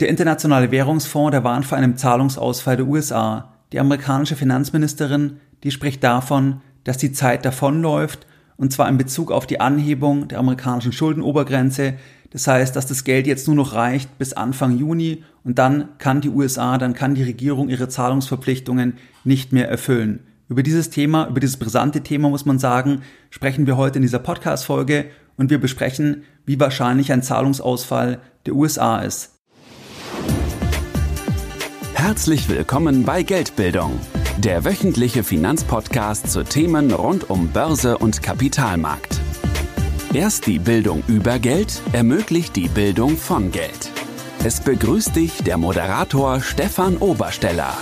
Der Internationale Währungsfonds, der warnt vor einem Zahlungsausfall der USA. Die amerikanische Finanzministerin, die spricht davon, dass die Zeit davonläuft, und zwar in Bezug auf die Anhebung der amerikanischen Schuldenobergrenze. Das heißt, dass das Geld jetzt nur noch reicht bis Anfang Juni und dann kann die USA, dann kann die Regierung ihre Zahlungsverpflichtungen nicht mehr erfüllen. Über dieses Thema, über dieses brisante Thema muss man sagen, sprechen wir heute in dieser Podcast-Folge und wir besprechen, wie wahrscheinlich ein Zahlungsausfall der USA ist. Herzlich willkommen bei Geldbildung, der wöchentliche Finanzpodcast zu Themen rund um Börse und Kapitalmarkt. Erst die Bildung über Geld ermöglicht die Bildung von Geld. Es begrüßt dich der Moderator Stefan Obersteller.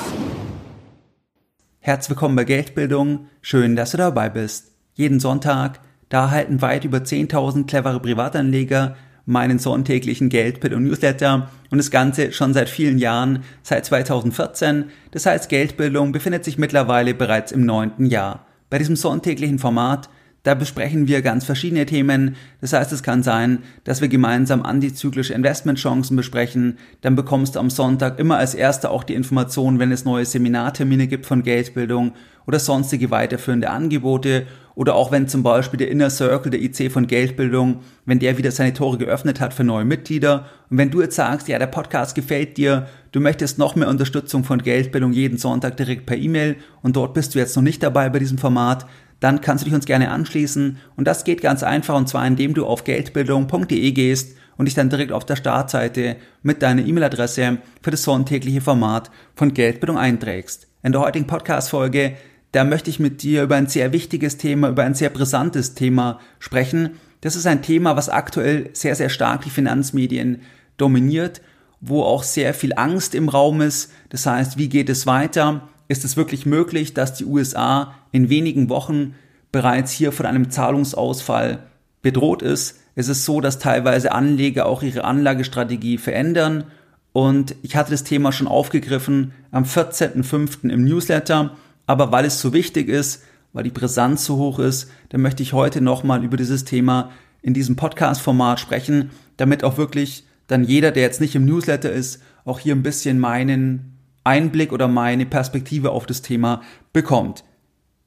Herzlich willkommen bei Geldbildung. Schön, dass du dabei bist. Jeden Sonntag, da erhalten weit über 10.000 clevere Privatanleger meinen sonntäglichen Geldpit und Newsletter und das Ganze schon seit vielen Jahren, seit 2014. Das heißt, Geldbildung befindet sich mittlerweile bereits im neunten Jahr. Bei diesem sonntäglichen Format da besprechen wir ganz verschiedene Themen. Das heißt, es kann sein, dass wir gemeinsam antizyklische Investmentchancen besprechen. Dann bekommst du am Sonntag immer als erster auch die Information, wenn es neue Seminartermine gibt von Geldbildung oder sonstige weiterführende Angebote oder auch wenn zum Beispiel der Inner Circle, der IC von Geldbildung, wenn der wieder seine Tore geöffnet hat für neue Mitglieder und wenn du jetzt sagst, ja, der Podcast gefällt dir, du möchtest noch mehr Unterstützung von Geldbildung jeden Sonntag direkt per E-Mail und dort bist du jetzt noch nicht dabei bei diesem Format, dann kannst du dich uns gerne anschließen und das geht ganz einfach und zwar indem du auf geldbildung.de gehst und dich dann direkt auf der Startseite mit deiner E-Mail-Adresse für das sonntägliche Format von Geldbildung einträgst. In der heutigen Podcast-Folge, da möchte ich mit dir über ein sehr wichtiges Thema, über ein sehr brisantes Thema sprechen. Das ist ein Thema, was aktuell sehr, sehr stark die Finanzmedien dominiert, wo auch sehr viel Angst im Raum ist. Das heißt, wie geht es weiter? Ist es wirklich möglich, dass die USA in wenigen Wochen bereits hier von einem Zahlungsausfall bedroht ist. Es ist so, dass teilweise Anleger auch ihre Anlagestrategie verändern. Und ich hatte das Thema schon aufgegriffen am 14.05. im Newsletter. Aber weil es so wichtig ist, weil die Brisanz so hoch ist, dann möchte ich heute nochmal über dieses Thema in diesem Podcast-Format sprechen, damit auch wirklich dann jeder, der jetzt nicht im Newsletter ist, auch hier ein bisschen meinen Einblick oder meine Perspektive auf das Thema bekommt.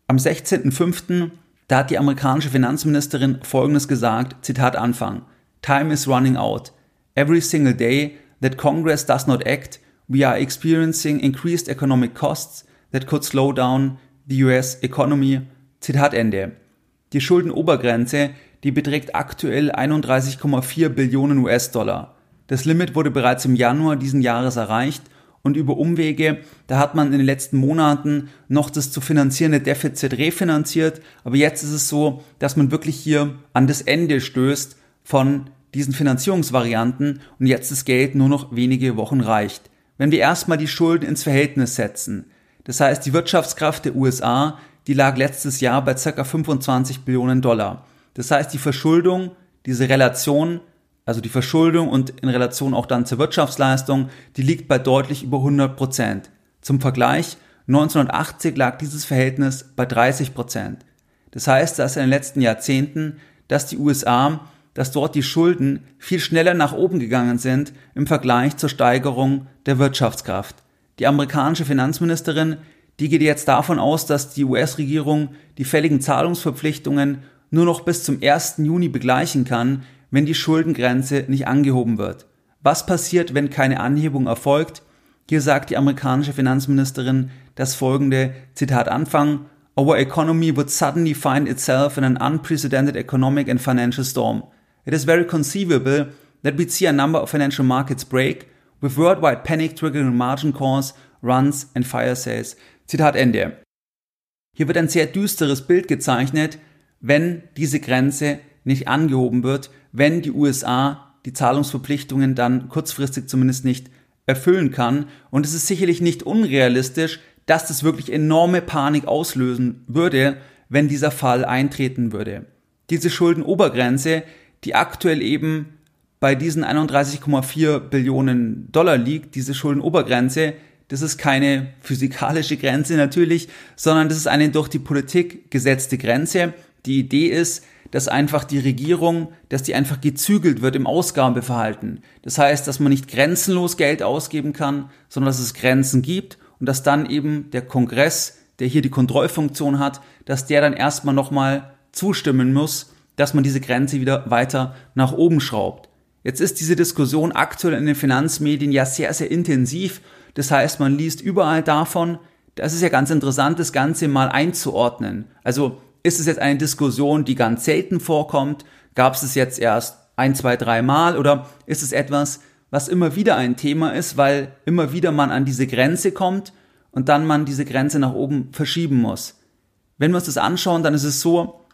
Am 16.05. da hat die amerikanische Finanzministerin Folgendes gesagt, Zitat Anfang, Time is running out. Every single day that Congress does not act, we are experiencing increased economic costs that could slow down the US economy. Zitat Ende. Die Schuldenobergrenze, die beträgt aktuell 31,4 Billionen US-Dollar. Das Limit wurde bereits im Januar diesen Jahres erreicht und über Umwege, da hat man in den letzten Monaten noch das zu finanzierende Defizit refinanziert, aber jetzt ist es so, dass man wirklich hier an das Ende stößt von diesen Finanzierungsvarianten und jetzt das Geld nur noch wenige Wochen reicht. Wenn wir erstmal die Schulden ins Verhältnis setzen, das heißt die Wirtschaftskraft der USA, die lag letztes Jahr bei ca. 25 Billionen Dollar. Das heißt die Verschuldung, diese Relation also die Verschuldung und in Relation auch dann zur Wirtschaftsleistung, die liegt bei deutlich über 100 Prozent. Zum Vergleich, 1980 lag dieses Verhältnis bei 30 Prozent. Das heißt, dass in den letzten Jahrzehnten, dass die USA, dass dort die Schulden viel schneller nach oben gegangen sind im Vergleich zur Steigerung der Wirtschaftskraft. Die amerikanische Finanzministerin, die geht jetzt davon aus, dass die US-Regierung die fälligen Zahlungsverpflichtungen nur noch bis zum 1. Juni begleichen kann, wenn die Schuldengrenze nicht angehoben wird. Was passiert, wenn keine Anhebung erfolgt? Hier sagt die amerikanische Finanzministerin das folgende Zitat Anfang. Our economy would suddenly find itself in an unprecedented economic and financial storm. It is very conceivable that we'd see a number of financial markets break, with worldwide panic triggering margin calls, runs and fire sales. Zitat Ende. Hier wird ein sehr düsteres Bild gezeichnet, wenn diese Grenze nicht angehoben wird, wenn die USA die Zahlungsverpflichtungen dann kurzfristig zumindest nicht erfüllen kann. Und es ist sicherlich nicht unrealistisch, dass das wirklich enorme Panik auslösen würde, wenn dieser Fall eintreten würde. Diese Schuldenobergrenze, die aktuell eben bei diesen 31,4 Billionen Dollar liegt, diese Schuldenobergrenze, das ist keine physikalische Grenze natürlich, sondern das ist eine durch die Politik gesetzte Grenze. die Idee ist, dass einfach die Regierung, dass die einfach gezügelt wird im Ausgabeverhalten. Das heißt, dass man nicht grenzenlos Geld ausgeben kann, sondern dass es Grenzen gibt und dass dann eben der Kongress, der hier die Kontrollfunktion hat, dass der dann erstmal nochmal zustimmen muss, dass man diese Grenze wieder weiter nach oben schraubt. Jetzt ist diese Diskussion aktuell in den Finanzmedien ja sehr, sehr intensiv. Das heißt, man liest überall davon. Das ist ja ganz interessant, das Ganze mal einzuordnen. Also ist es jetzt eine Diskussion, die ganz selten vorkommt? Gab es es jetzt erst ein, zwei, drei Mal? Oder ist es etwas, was immer wieder ein Thema ist, weil immer wieder man an diese Grenze kommt und dann man diese Grenze nach oben verschieben muss? Wenn wir uns das anschauen, dann ist es so,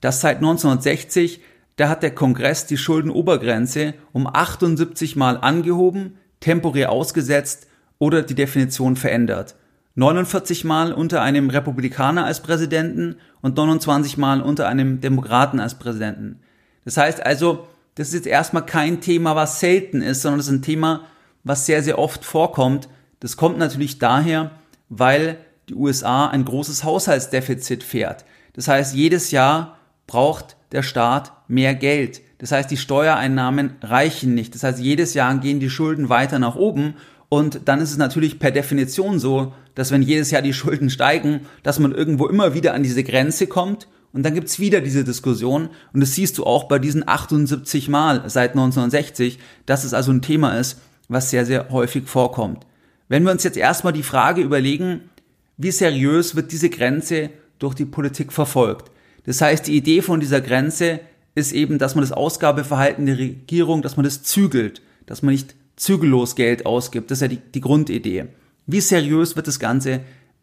dass seit 1960, da hat der Kongress die Schuldenobergrenze um 78 Mal angehoben, temporär ausgesetzt oder die Definition verändert. 49 Mal unter einem Republikaner als Präsidenten und 29 Mal unter einem Demokraten als Präsidenten. Das heißt also, das ist jetzt erstmal kein Thema, was selten ist, sondern das ist ein Thema, was sehr, sehr oft vorkommt. Das kommt natürlich daher, weil die USA ein großes Haushaltsdefizit fährt. Das heißt, jedes Jahr braucht der Staat mehr Geld. Das heißt, die Steuereinnahmen reichen nicht. Das heißt, jedes Jahr gehen die Schulden weiter nach oben und dann ist es natürlich per Definition so, dass wenn jedes Jahr die Schulden steigen, dass man irgendwo immer wieder an diese Grenze kommt und dann gibt's wieder diese Diskussion und das siehst du auch bei diesen 78 Mal seit 1960, dass es also ein Thema ist, was sehr, sehr häufig vorkommt. Wenn wir uns jetzt erstmal die Frage überlegen, wie seriös wird diese Grenze durch die Politik verfolgt? Das heißt, die Idee von dieser Grenze ist eben, dass man das Ausgabeverhalten der Regierung, dass man das zügelt, dass man nicht zügellos Geld ausgibt. Das ist ja die, die Grundidee. Wie seriös wird das Ganze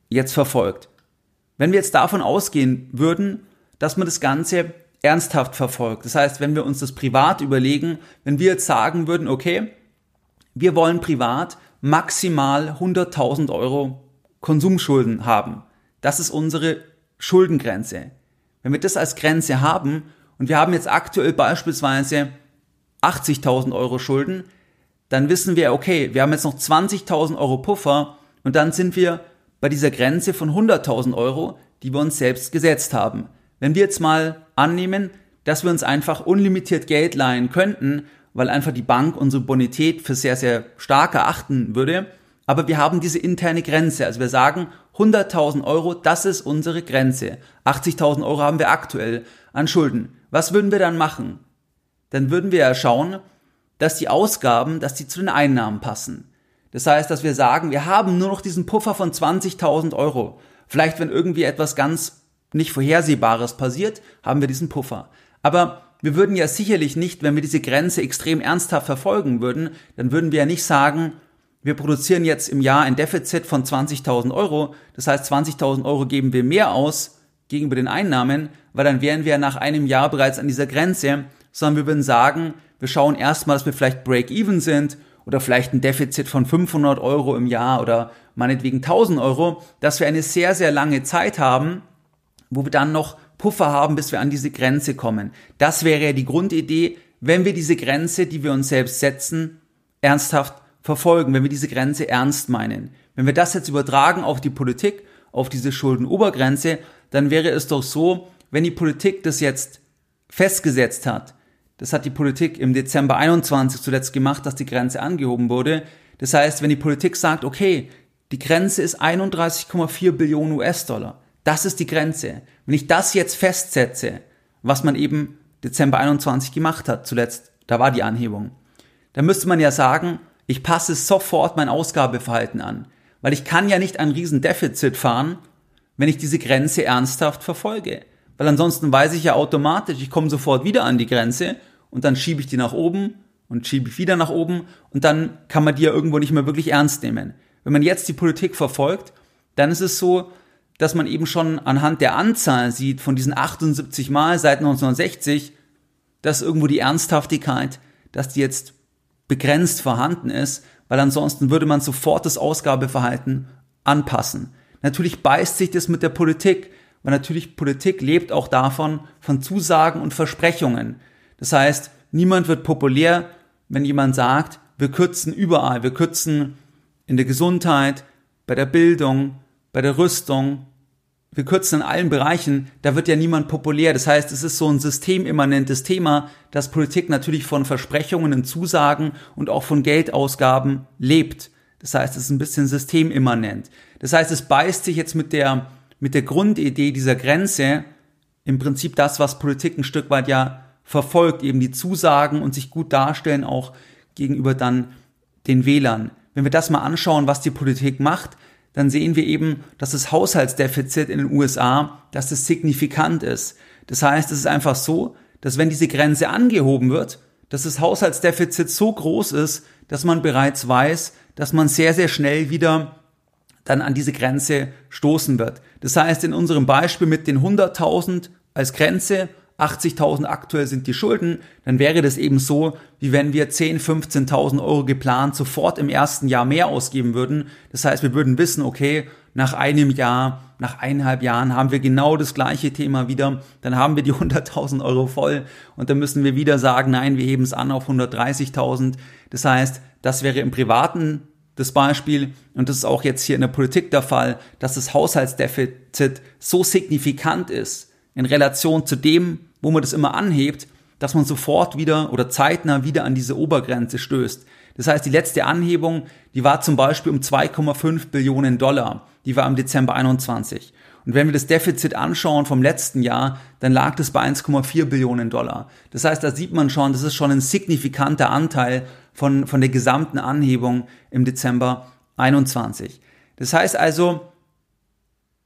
jetzt verfolgt? Wenn wir jetzt davon ausgehen würden, dass man das Ganze ernsthaft verfolgt, das heißt, wenn wir uns das privat überlegen, wenn wir jetzt sagen würden, okay, wir wollen privat maximal 100.000 Euro Konsumschulden haben. Das ist unsere Schuldengrenze. Wenn wir das als Grenze haben und wir haben jetzt aktuell beispielsweise 80.000 Euro Schulden, dann wissen wir, okay, wir haben jetzt noch 20.000 Euro Puffer und dann sind wir bei dieser Grenze von 100.000 Euro, die wir uns selbst gesetzt haben. Wenn wir jetzt mal annehmen, dass wir uns einfach unlimitiert Geld leihen könnten, weil einfach die Bank unsere Bonität für sehr, sehr stark erachten würde, aber wir haben diese interne Grenze. Also wir sagen, 100.000 Euro, das ist unsere Grenze. 80.000 Euro haben wir aktuell an Schulden. Was würden wir dann machen? Dann würden wir ja schauen, dass die Ausgaben, dass die zu den Einnahmen passen. Das heißt, dass wir sagen, wir haben nur noch diesen Puffer von 20.000 Euro. Vielleicht, wenn irgendwie etwas ganz nicht Vorhersehbares passiert, haben wir diesen Puffer. Aber wir würden ja sicherlich nicht, wenn wir diese Grenze extrem ernsthaft verfolgen würden, dann würden wir ja nicht sagen, wir produzieren jetzt im Jahr ein Defizit von 20.000 Euro. Das heißt, 20.000 Euro geben wir mehr aus gegenüber den Einnahmen, weil dann wären wir nach einem Jahr bereits an dieser Grenze, sondern wir würden sagen, wir schauen erstmal, dass wir vielleicht Break-Even sind oder vielleicht ein Defizit von 500 Euro im Jahr oder meinetwegen 1000 Euro, dass wir eine sehr, sehr lange Zeit haben, wo wir dann noch Puffer haben, bis wir an diese Grenze kommen. Das wäre ja die Grundidee, wenn wir diese Grenze, die wir uns selbst setzen, ernsthaft verfolgen, wenn wir diese Grenze ernst meinen. Wenn wir das jetzt übertragen auf die Politik, auf diese Schuldenobergrenze, dann wäre es doch so, wenn die Politik das jetzt festgesetzt hat, das hat die Politik im Dezember 21 zuletzt gemacht, dass die Grenze angehoben wurde. Das heißt, wenn die Politik sagt, okay, die Grenze ist 31,4 Billionen US-Dollar. Das ist die Grenze. Wenn ich das jetzt festsetze, was man eben Dezember 21 gemacht hat, zuletzt, da war die Anhebung, dann müsste man ja sagen, ich passe sofort mein Ausgabeverhalten an. Weil ich kann ja nicht ein Riesendefizit fahren, wenn ich diese Grenze ernsthaft verfolge. Weil ansonsten weiß ich ja automatisch, ich komme sofort wieder an die Grenze und dann schiebe ich die nach oben und schiebe ich wieder nach oben und dann kann man die ja irgendwo nicht mehr wirklich ernst nehmen. Wenn man jetzt die Politik verfolgt, dann ist es so, dass man eben schon anhand der Anzahl sieht von diesen 78 Mal seit 1960, dass irgendwo die Ernsthaftigkeit, dass die jetzt begrenzt vorhanden ist, weil ansonsten würde man sofort das Ausgabeverhalten anpassen. Natürlich beißt sich das mit der Politik, weil natürlich Politik lebt auch davon, von Zusagen und Versprechungen. Das heißt, niemand wird populär, wenn jemand sagt, wir kürzen überall, wir kürzen in der Gesundheit, bei der Bildung, bei der Rüstung, wir kürzen in allen Bereichen, da wird ja niemand populär. Das heißt, es ist so ein systemimmanentes Thema, dass Politik natürlich von Versprechungen und Zusagen und auch von Geldausgaben lebt. Das heißt, es ist ein bisschen systemimmanent. Das heißt, es beißt sich jetzt mit der, mit der Grundidee dieser Grenze im Prinzip das, was Politik ein Stück weit ja verfolgt, eben die Zusagen und sich gut darstellen auch gegenüber dann den Wählern. Wenn wir das mal anschauen, was die Politik macht, dann sehen wir eben, dass das Haushaltsdefizit in den USA, dass das signifikant ist. Das heißt, es ist einfach so, dass wenn diese Grenze angehoben wird, dass das Haushaltsdefizit so groß ist, dass man bereits weiß, dass man sehr, sehr schnell wieder dann an diese Grenze stoßen wird. Das heißt, in unserem Beispiel mit den 100.000 als Grenze 80.000 aktuell sind die Schulden, dann wäre das eben so, wie wenn wir 10, 15.000 Euro geplant sofort im ersten Jahr mehr ausgeben würden. Das heißt, wir würden wissen, okay, nach einem Jahr, nach eineinhalb Jahren haben wir genau das gleiche Thema wieder, dann haben wir die 100.000 Euro voll und dann müssen wir wieder sagen, nein, wir heben es an auf 130.000. Das heißt, das wäre im privaten das Beispiel, und das ist auch jetzt hier in der Politik der Fall, dass das Haushaltsdefizit so signifikant ist in Relation zu dem, wo man das immer anhebt, dass man sofort wieder oder zeitnah wieder an diese Obergrenze stößt. Das heißt, die letzte Anhebung, die war zum Beispiel um 2,5 Billionen Dollar. Die war im Dezember 21. Und wenn wir das Defizit anschauen vom letzten Jahr, dann lag das bei 1,4 Billionen Dollar. Das heißt, da sieht man schon, das ist schon ein signifikanter Anteil von, von der gesamten Anhebung im Dezember 21. Das heißt also,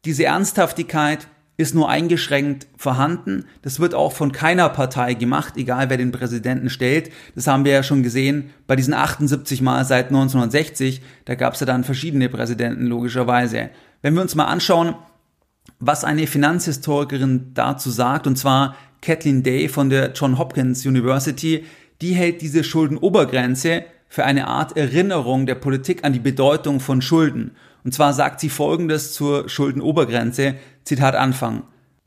diese Ernsthaftigkeit ist nur eingeschränkt vorhanden. Das wird auch von keiner Partei gemacht, egal wer den Präsidenten stellt. Das haben wir ja schon gesehen bei diesen 78 Mal seit 1960. Da gab es ja dann verschiedene Präsidenten logischerweise. Wenn wir uns mal anschauen, was eine Finanzhistorikerin dazu sagt, und zwar Kathleen Day von der John Hopkins University, die hält diese Schuldenobergrenze für eine Art Erinnerung der Politik an die Bedeutung von Schulden. Und zwar sagt sie folgendes zur Schuldenobergrenze, Zitat Anfang.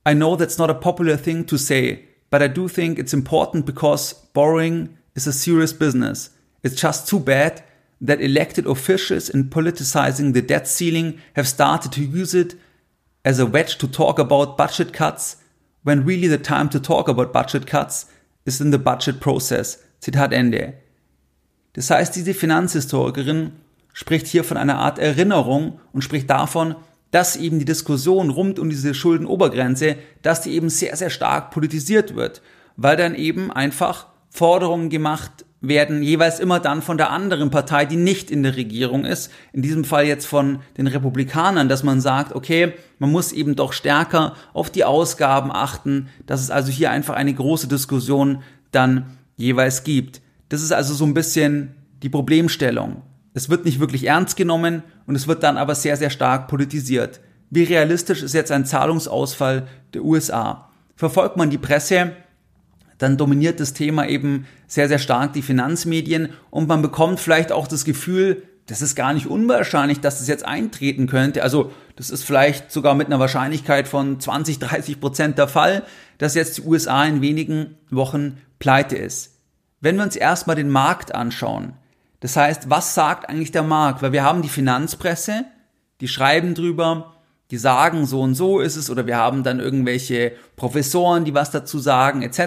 I know that's not a popular thing to say, but I do think it's important because borrowing is a serious business. It's just too bad that elected officials in politicizing the debt ceiling have started to use it as a wedge to talk about budget cuts when really the time to talk about budget cuts is in the budget process. Zitat Ende. Das heißt, diese Finanzhistorikerin spricht hier von einer Art Erinnerung und spricht davon, dass eben die Diskussion rund um diese Schuldenobergrenze, dass die eben sehr, sehr stark politisiert wird, weil dann eben einfach Forderungen gemacht werden, jeweils immer dann von der anderen Partei, die nicht in der Regierung ist, in diesem Fall jetzt von den Republikanern, dass man sagt, okay, man muss eben doch stärker auf die Ausgaben achten, dass es also hier einfach eine große Diskussion dann jeweils gibt. Das ist also so ein bisschen die Problemstellung. Es wird nicht wirklich ernst genommen und es wird dann aber sehr, sehr stark politisiert. Wie realistisch ist jetzt ein Zahlungsausfall der USA? Verfolgt man die Presse, dann dominiert das Thema eben sehr, sehr stark die Finanzmedien und man bekommt vielleicht auch das Gefühl, das ist gar nicht unwahrscheinlich, dass das jetzt eintreten könnte. Also das ist vielleicht sogar mit einer Wahrscheinlichkeit von 20, 30 Prozent der Fall, dass jetzt die USA in wenigen Wochen pleite ist. Wenn wir uns erstmal den Markt anschauen, das heißt, was sagt eigentlich der Markt? Weil wir haben die Finanzpresse, die schreiben drüber, die sagen, so und so ist es, oder wir haben dann irgendwelche Professoren, die was dazu sagen, etc.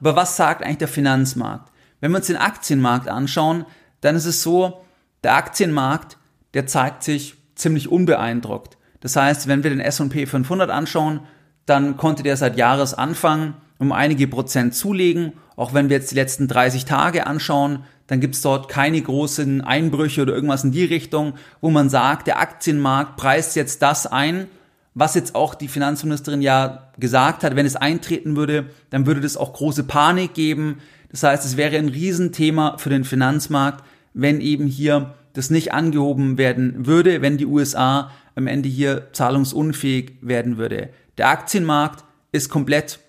Aber was sagt eigentlich der Finanzmarkt? Wenn wir uns den Aktienmarkt anschauen, dann ist es so, der Aktienmarkt, der zeigt sich ziemlich unbeeindruckt. Das heißt, wenn wir den S&P 500 anschauen, dann konnte der seit Jahresanfang um einige Prozent zulegen. Auch wenn wir jetzt die letzten 30 Tage anschauen, dann gibt's dort keine großen Einbrüche oder irgendwas in die Richtung, wo man sagt, der Aktienmarkt preist jetzt das ein, was jetzt auch die Finanzministerin ja gesagt hat, wenn es eintreten würde, dann würde das auch große Panik geben. Das heißt, es wäre ein Riesenthema für den Finanzmarkt, wenn eben hier das nicht angehoben werden würde, wenn die USA am Ende hier zahlungsunfähig werden würde. Der Aktienmarkt ist komplett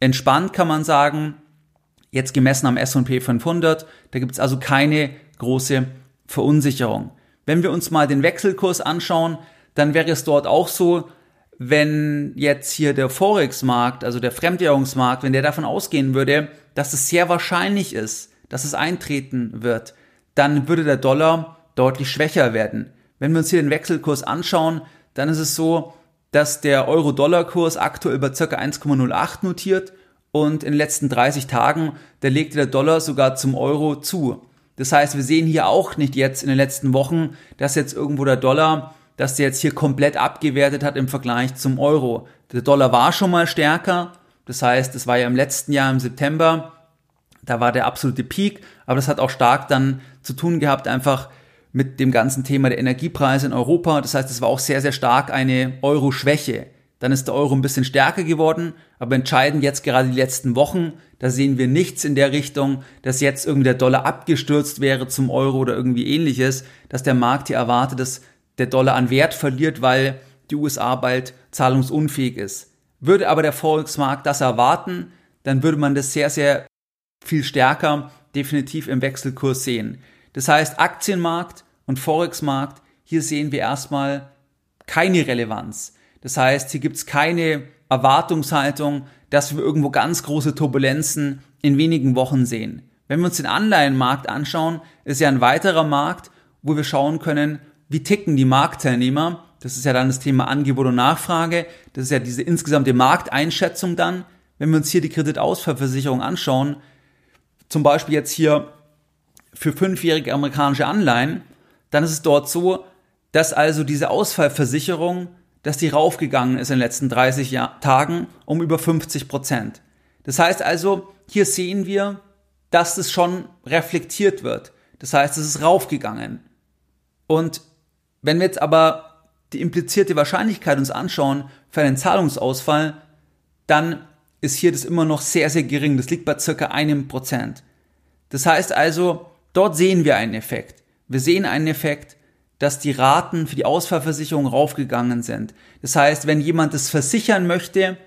entspannt, kann man sagen jetzt gemessen am S&P 500. Da gibt es also keine große Verunsicherung. Wenn wir uns mal den Wechselkurs anschauen, dann wäre es dort auch so, wenn jetzt hier der Forex-Markt, also der Fremdwährungsmarkt, wenn der davon ausgehen würde, dass es sehr wahrscheinlich ist, dass es eintreten wird, dann würde der Dollar deutlich schwächer werden. Wenn wir uns hier den Wechselkurs anschauen, dann ist es so, dass der Euro-Dollar-Kurs aktuell bei ca. 1,08 notiert und in den letzten 30 Tagen, da legte der Dollar sogar zum Euro zu. Das heißt, wir sehen hier auch nicht jetzt in den letzten Wochen, dass jetzt irgendwo der Dollar, dass der jetzt hier komplett abgewertet hat im Vergleich zum Euro. Der Dollar war schon mal stärker. Das heißt, es war ja im letzten Jahr im September, da war der absolute Peak, aber das hat auch stark dann zu tun gehabt, einfach mit dem ganzen Thema der Energiepreise in Europa. Das heißt, es war auch sehr, sehr stark eine Euro-Schwäche. Dann ist der Euro ein bisschen stärker geworden, aber entscheidend jetzt gerade die letzten Wochen, da sehen wir nichts in der Richtung, dass jetzt irgendwie der Dollar abgestürzt wäre zum Euro oder irgendwie ähnliches, dass der Markt hier erwartet, dass der Dollar an Wert verliert, weil die USA bald zahlungsunfähig ist. Würde aber der Volksmarkt das erwarten, dann würde man das sehr, sehr viel stärker definitiv im Wechselkurs sehen. Das heißt, Aktienmarkt und Forexmarkt, hier sehen wir erstmal keine Relevanz. Das heißt, hier gibt es keine Erwartungshaltung, dass wir irgendwo ganz große Turbulenzen in wenigen Wochen sehen. Wenn wir uns den Anleihenmarkt anschauen, ist ja ein weiterer Markt, wo wir schauen können, wie ticken die Marktteilnehmer. Das ist ja dann das Thema Angebot und Nachfrage. Das ist ja diese insgesamte Markteinschätzung dann. Wenn wir uns hier die Kreditausfallversicherung anschauen, zum Beispiel jetzt hier für fünfjährige amerikanische Anleihen, dann ist es dort so, dass also diese Ausfallversicherung, dass die raufgegangen ist in den letzten 30 Jahr Tagen um über 50 Prozent. Das heißt also, hier sehen wir, dass es schon reflektiert wird. Das heißt, es ist raufgegangen. Und wenn wir jetzt aber die implizierte Wahrscheinlichkeit uns anschauen für einen Zahlungsausfall, dann ist hier das immer noch sehr, sehr gering. Das liegt bei circa einem Prozent. Das heißt also, Dort sehen wir einen Effekt. Wir sehen einen Effekt, dass die Raten für die Ausfallversicherung raufgegangen sind. Das heißt, wenn jemand es versichern möchte,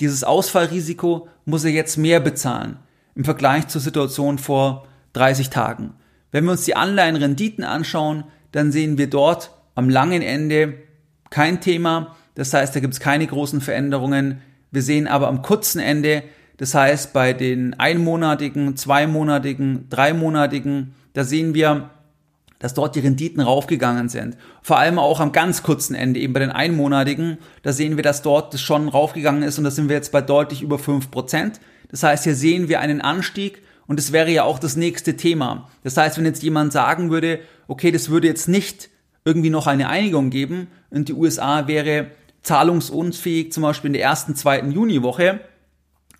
dieses Ausfallrisiko, muss er jetzt mehr bezahlen im Vergleich zur Situation vor 30 Tagen. Wenn wir uns die Anleihenrenditen anschauen, dann sehen wir dort am langen Ende kein Thema. Das heißt, da gibt es keine großen Veränderungen. Wir sehen aber am kurzen Ende, das heißt, bei den einmonatigen, zweimonatigen, dreimonatigen, da sehen wir, dass dort die Renditen raufgegangen sind. Vor allem auch am ganz kurzen Ende, eben bei den einmonatigen, da sehen wir, dass dort das schon raufgegangen ist und da sind wir jetzt bei deutlich über fünf Prozent. Das heißt, hier sehen wir einen Anstieg und das wäre ja auch das nächste Thema. Das heißt, wenn jetzt jemand sagen würde, okay, das würde jetzt nicht irgendwie noch eine Einigung geben und die USA wäre zahlungsunfähig, zum Beispiel in der ersten, zweiten Juniwoche,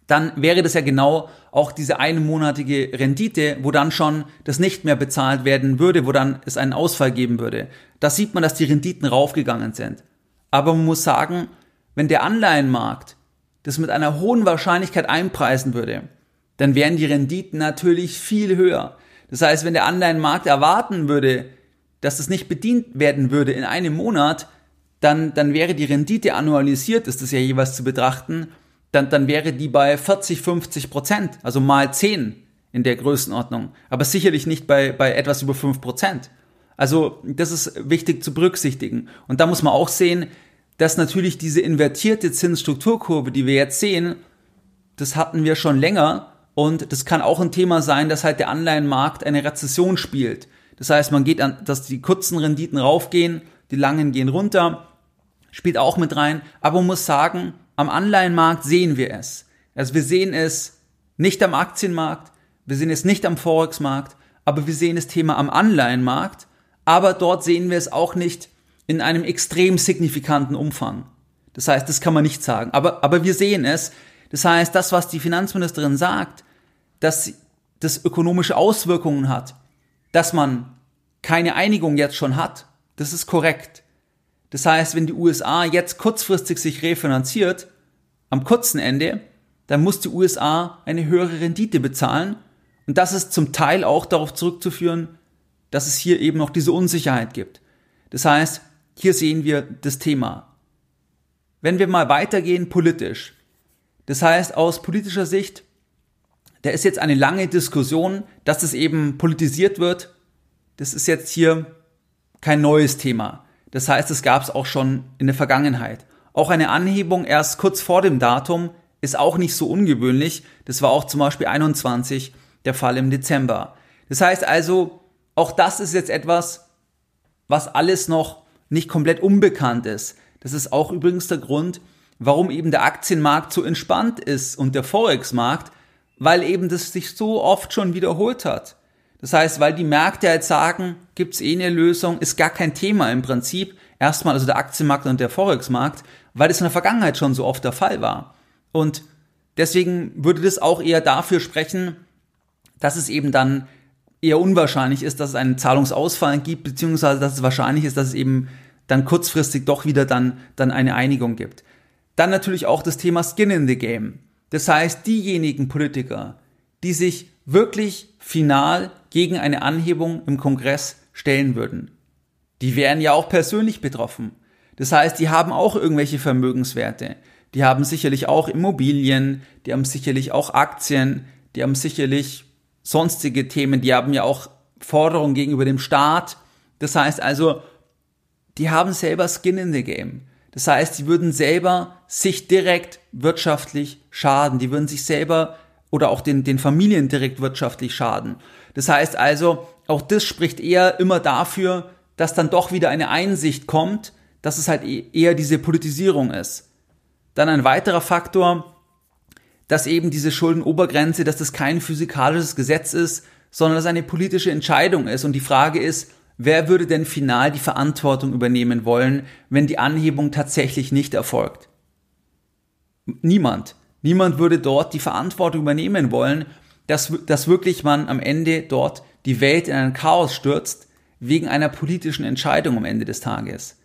dann wäre das ja genau auch diese einmonatige Rendite, wo dann schon das nicht mehr bezahlt werden würde, wo dann es einen Ausfall geben würde. Da sieht man, dass die Renditen raufgegangen sind. Aber man muss sagen, wenn der Anleihenmarkt das mit einer hohen Wahrscheinlichkeit einpreisen würde, dann wären die Renditen natürlich viel höher. Das heißt, wenn der Anleihenmarkt erwarten würde, dass das nicht bedient werden würde in einem Monat, dann, dann wäre die Rendite annualisiert, ist das ja jeweils zu betrachten, dann, dann wäre die bei 40, 50 Prozent, also mal 10 in der Größenordnung, aber sicherlich nicht bei, bei etwas über 5 Prozent. Also das ist wichtig zu berücksichtigen. Und da muss man auch sehen, dass natürlich diese invertierte Zinsstrukturkurve, die wir jetzt sehen, das hatten wir schon länger und das kann auch ein Thema sein, dass halt der Anleihenmarkt eine Rezession spielt. Das heißt, man geht an, dass die kurzen Renditen raufgehen, die langen gehen runter, spielt auch mit rein, aber man muss sagen, am Anleihenmarkt sehen wir es. Also wir sehen es nicht am Aktienmarkt, wir sehen es nicht am Forex-Markt, aber wir sehen das Thema am Anleihenmarkt, aber dort sehen wir es auch nicht in einem extrem signifikanten Umfang. Das heißt, das kann man nicht sagen, aber, aber wir sehen es. Das heißt, das, was die Finanzministerin sagt, dass das ökonomische Auswirkungen hat, dass man keine Einigung jetzt schon hat, das ist korrekt. Das heißt, wenn die USA jetzt kurzfristig sich refinanziert, am kurzen Ende, dann muss die USA eine höhere Rendite bezahlen. Und das ist zum Teil auch darauf zurückzuführen, dass es hier eben noch diese Unsicherheit gibt. Das heißt, hier sehen wir das Thema. Wenn wir mal weitergehen politisch, das heißt aus politischer Sicht, da ist jetzt eine lange Diskussion, dass es eben politisiert wird. Das ist jetzt hier kein neues Thema. Das heißt, es gab es auch schon in der Vergangenheit. Auch eine Anhebung erst kurz vor dem Datum ist auch nicht so ungewöhnlich. Das war auch zum Beispiel 21 der Fall im Dezember. Das heißt also, auch das ist jetzt etwas, was alles noch nicht komplett unbekannt ist. Das ist auch übrigens der Grund, warum eben der Aktienmarkt so entspannt ist und der Forex-Markt, weil eben das sich so oft schon wiederholt hat. Das heißt, weil die Märkte jetzt sagen, gibt's eh eine Lösung, ist gar kein Thema im Prinzip. Erstmal also der Aktienmarkt und der Forex-Markt, weil das in der Vergangenheit schon so oft der Fall war. Und deswegen würde das auch eher dafür sprechen, dass es eben dann eher unwahrscheinlich ist, dass es einen Zahlungsausfall gibt, beziehungsweise dass es wahrscheinlich ist, dass es eben dann kurzfristig doch wieder dann, dann eine Einigung gibt. Dann natürlich auch das Thema Skin in the Game. Das heißt, diejenigen Politiker, die sich wirklich final gegen eine Anhebung im Kongress stellen würden, die wären ja auch persönlich betroffen. Das heißt, die haben auch irgendwelche Vermögenswerte. Die haben sicherlich auch Immobilien, die haben sicherlich auch Aktien, die haben sicherlich sonstige Themen, die haben ja auch Forderungen gegenüber dem Staat. Das heißt also, die haben selber Skin in the Game. Das heißt, die würden selber sich direkt wirtschaftlich schaden. Die würden sich selber oder auch den, den Familien direkt wirtschaftlich schaden. Das heißt also, auch das spricht eher immer dafür, dass dann doch wieder eine Einsicht kommt, dass es halt e-, eher diese Politisierung ist. Dann ein weiterer Faktor, dass eben diese Schuldenobergrenze, dass das kein physikalisches Gesetz ist, sondern dass eine politische Entscheidung ist. Und die Frage ist, Wer würde denn final die Verantwortung übernehmen wollen, wenn die Anhebung tatsächlich nicht erfolgt? Niemand. Niemand würde dort die Verantwortung übernehmen wollen, dass, dass wirklich man am Ende dort die Welt in ein Chaos stürzt, wegen einer politischen Entscheidung am Ende des Tages.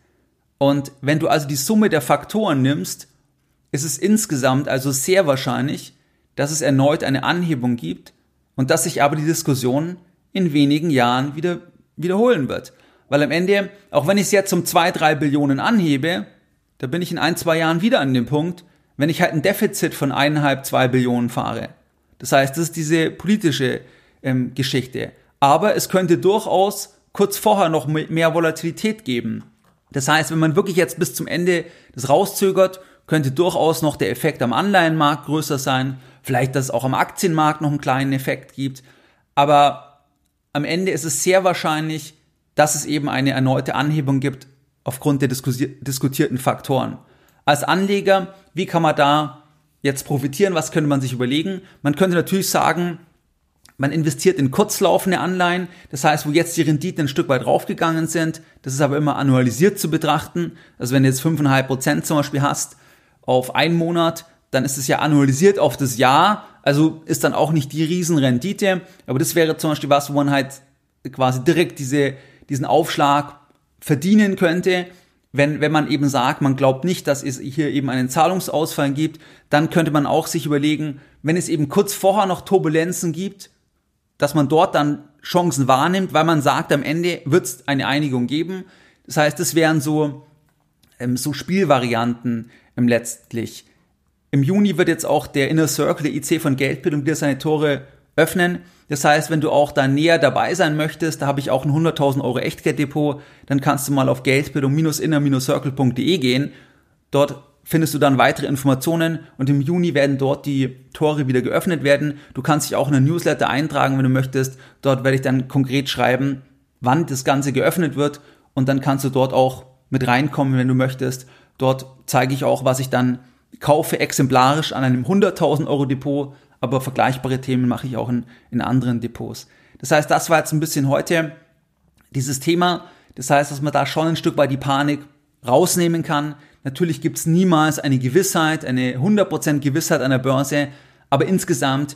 Und wenn du also die Summe der Faktoren nimmst, ist es insgesamt also sehr wahrscheinlich, dass es erneut eine Anhebung gibt und dass sich aber die Diskussion in wenigen Jahren wieder wiederholen wird. Weil am Ende, auch wenn ich es jetzt um zwei, drei Billionen anhebe, da bin ich in ein, zwei Jahren wieder an dem Punkt, wenn ich halt ein Defizit von eineinhalb, zwei Billionen fahre. Das heißt, das ist diese politische ähm, Geschichte. Aber es könnte durchaus kurz vorher noch mehr Volatilität geben. Das heißt, wenn man wirklich jetzt bis zum Ende das rauszögert, könnte durchaus noch der Effekt am Anleihenmarkt größer sein. Vielleicht, dass es auch am Aktienmarkt noch einen kleinen Effekt gibt. Aber am Ende ist es sehr wahrscheinlich, dass es eben eine erneute Anhebung gibt aufgrund der diskutierten Faktoren. Als Anleger, wie kann man da jetzt profitieren? Was könnte man sich überlegen? Man könnte natürlich sagen, man investiert in kurzlaufende Anleihen, das heißt, wo jetzt die Renditen ein Stück weit raufgegangen sind. Das ist aber immer annualisiert zu betrachten. Also wenn du jetzt 5,5 Prozent zum Beispiel hast auf einen Monat, dann ist es ja annualisiert auf das Jahr also ist dann auch nicht die Riesenrendite, aber das wäre zum Beispiel was, wo man halt quasi direkt diese, diesen Aufschlag verdienen könnte. Wenn, wenn man eben sagt, man glaubt nicht, dass es hier eben einen Zahlungsausfall gibt, dann könnte man auch sich überlegen, wenn es eben kurz vorher noch Turbulenzen gibt, dass man dort dann Chancen wahrnimmt, weil man sagt, am Ende wird es eine Einigung geben. Das heißt, das wären so, ähm, so Spielvarianten ähm, letztlich. Im Juni wird jetzt auch der Inner Circle, der IC von Geldbildung, wieder seine Tore öffnen. Das heißt, wenn du auch da näher dabei sein möchtest, da habe ich auch ein 100.000 Euro Echtgelddepot, dann kannst du mal auf geldbildung-inner-circle.de gehen. Dort findest du dann weitere Informationen und im Juni werden dort die Tore wieder geöffnet werden. Du kannst dich auch in ein Newsletter eintragen, wenn du möchtest. Dort werde ich dann konkret schreiben, wann das Ganze geöffnet wird und dann kannst du dort auch mit reinkommen, wenn du möchtest. Dort zeige ich auch, was ich dann kaufe exemplarisch an einem 100.000 Euro Depot, aber vergleichbare Themen mache ich auch in, in anderen Depots. Das heißt, das war jetzt ein bisschen heute dieses Thema. Das heißt, dass man da schon ein Stück weit die Panik rausnehmen kann. Natürlich gibt es niemals eine Gewissheit, eine 100% Gewissheit an der Börse, aber insgesamt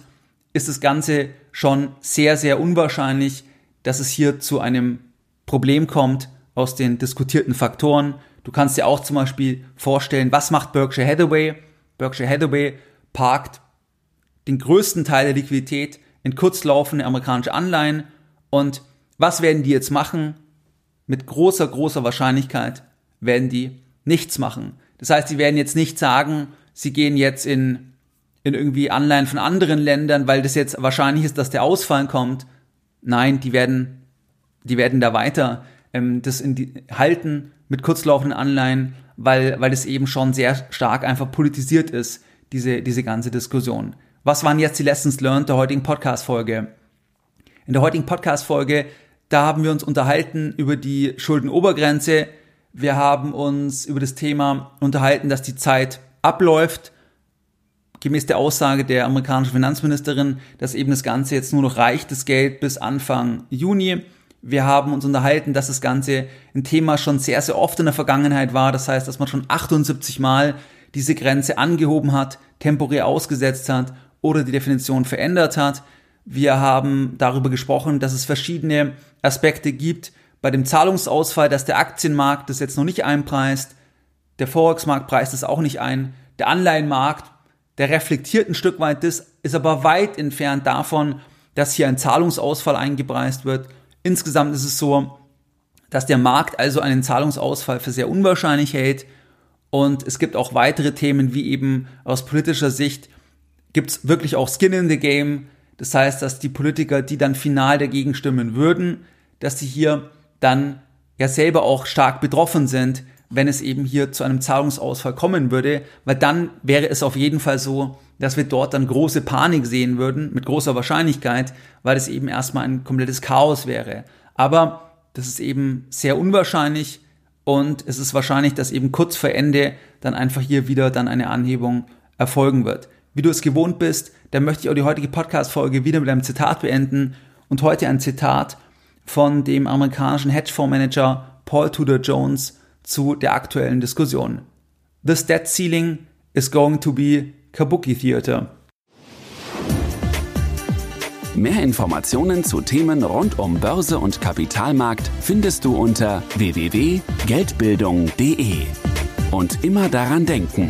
ist das Ganze schon sehr, sehr unwahrscheinlich, dass es hier zu einem Problem kommt aus den diskutierten Faktoren. Du kannst dir auch zum Beispiel vorstellen, was macht Berkshire Hathaway? Berkshire Hathaway parkt den größten Teil der Liquidität in kurzlaufende amerikanische Anleihen. Und was werden die jetzt machen? Mit großer, großer Wahrscheinlichkeit werden die nichts machen. Das heißt, sie werden jetzt nicht sagen, sie gehen jetzt in, in irgendwie Anleihen von anderen Ländern, weil das jetzt wahrscheinlich ist, dass der Ausfall kommt. Nein, die werden, die werden da weiter ähm, das in die, halten mit kurzlaufenden Anleihen, weil, weil es eben schon sehr stark einfach politisiert ist, diese, diese ganze Diskussion. Was waren jetzt die Lessons learned der heutigen Podcast-Folge? In der heutigen Podcast-Folge, da haben wir uns unterhalten über die Schuldenobergrenze, Wir haben uns über das Thema unterhalten, dass die Zeit abläuft, gemäß der Aussage der amerikanischen Finanzministerin, dass eben das Ganze jetzt nur noch reicht, das Geld bis Anfang Juni. Wir haben uns unterhalten, dass das Ganze ein Thema schon sehr, sehr oft in der Vergangenheit war. Das heißt, dass man schon 78 Mal diese Grenze angehoben hat, temporär ausgesetzt hat oder die Definition verändert hat. Wir haben darüber gesprochen, dass es verschiedene Aspekte gibt bei dem Zahlungsausfall, dass der Aktienmarkt das jetzt noch nicht einpreist, der Forex-Markt preist es auch nicht ein, der Anleihenmarkt, der reflektiert ein Stück weit das, ist aber weit entfernt davon, dass hier ein Zahlungsausfall eingepreist wird. Insgesamt ist es so, dass der Markt also einen Zahlungsausfall für sehr unwahrscheinlich hält und es gibt auch weitere Themen, wie eben aus politischer Sicht gibt es wirklich auch Skin in the Game. Das heißt, dass die Politiker, die dann final dagegen stimmen würden, dass sie hier dann ja selber auch stark betroffen sind, wenn es eben hier zu einem Zahlungsausfall kommen würde, weil dann wäre es auf jeden Fall so, dass wir dort dann große Panik sehen würden, mit großer Wahrscheinlichkeit, weil es eben erstmal ein komplettes Chaos wäre. Aber das ist eben sehr unwahrscheinlich und es ist wahrscheinlich, dass eben kurz vor Ende dann einfach hier wieder dann eine Anhebung erfolgen wird. Wie du es gewohnt bist, dann möchte ich auch die heutige Podcast-Folge wieder mit einem Zitat beenden und heute ein Zitat von dem amerikanischen Hedgefondsmanager Paul Tudor Jones zu der aktuellen Diskussion. This debt ceiling is going to be Kabuki Theater. Mehr Informationen zu Themen rund um Börse und Kapitalmarkt findest du unter www.geldbildung.de. Und immer daran denken,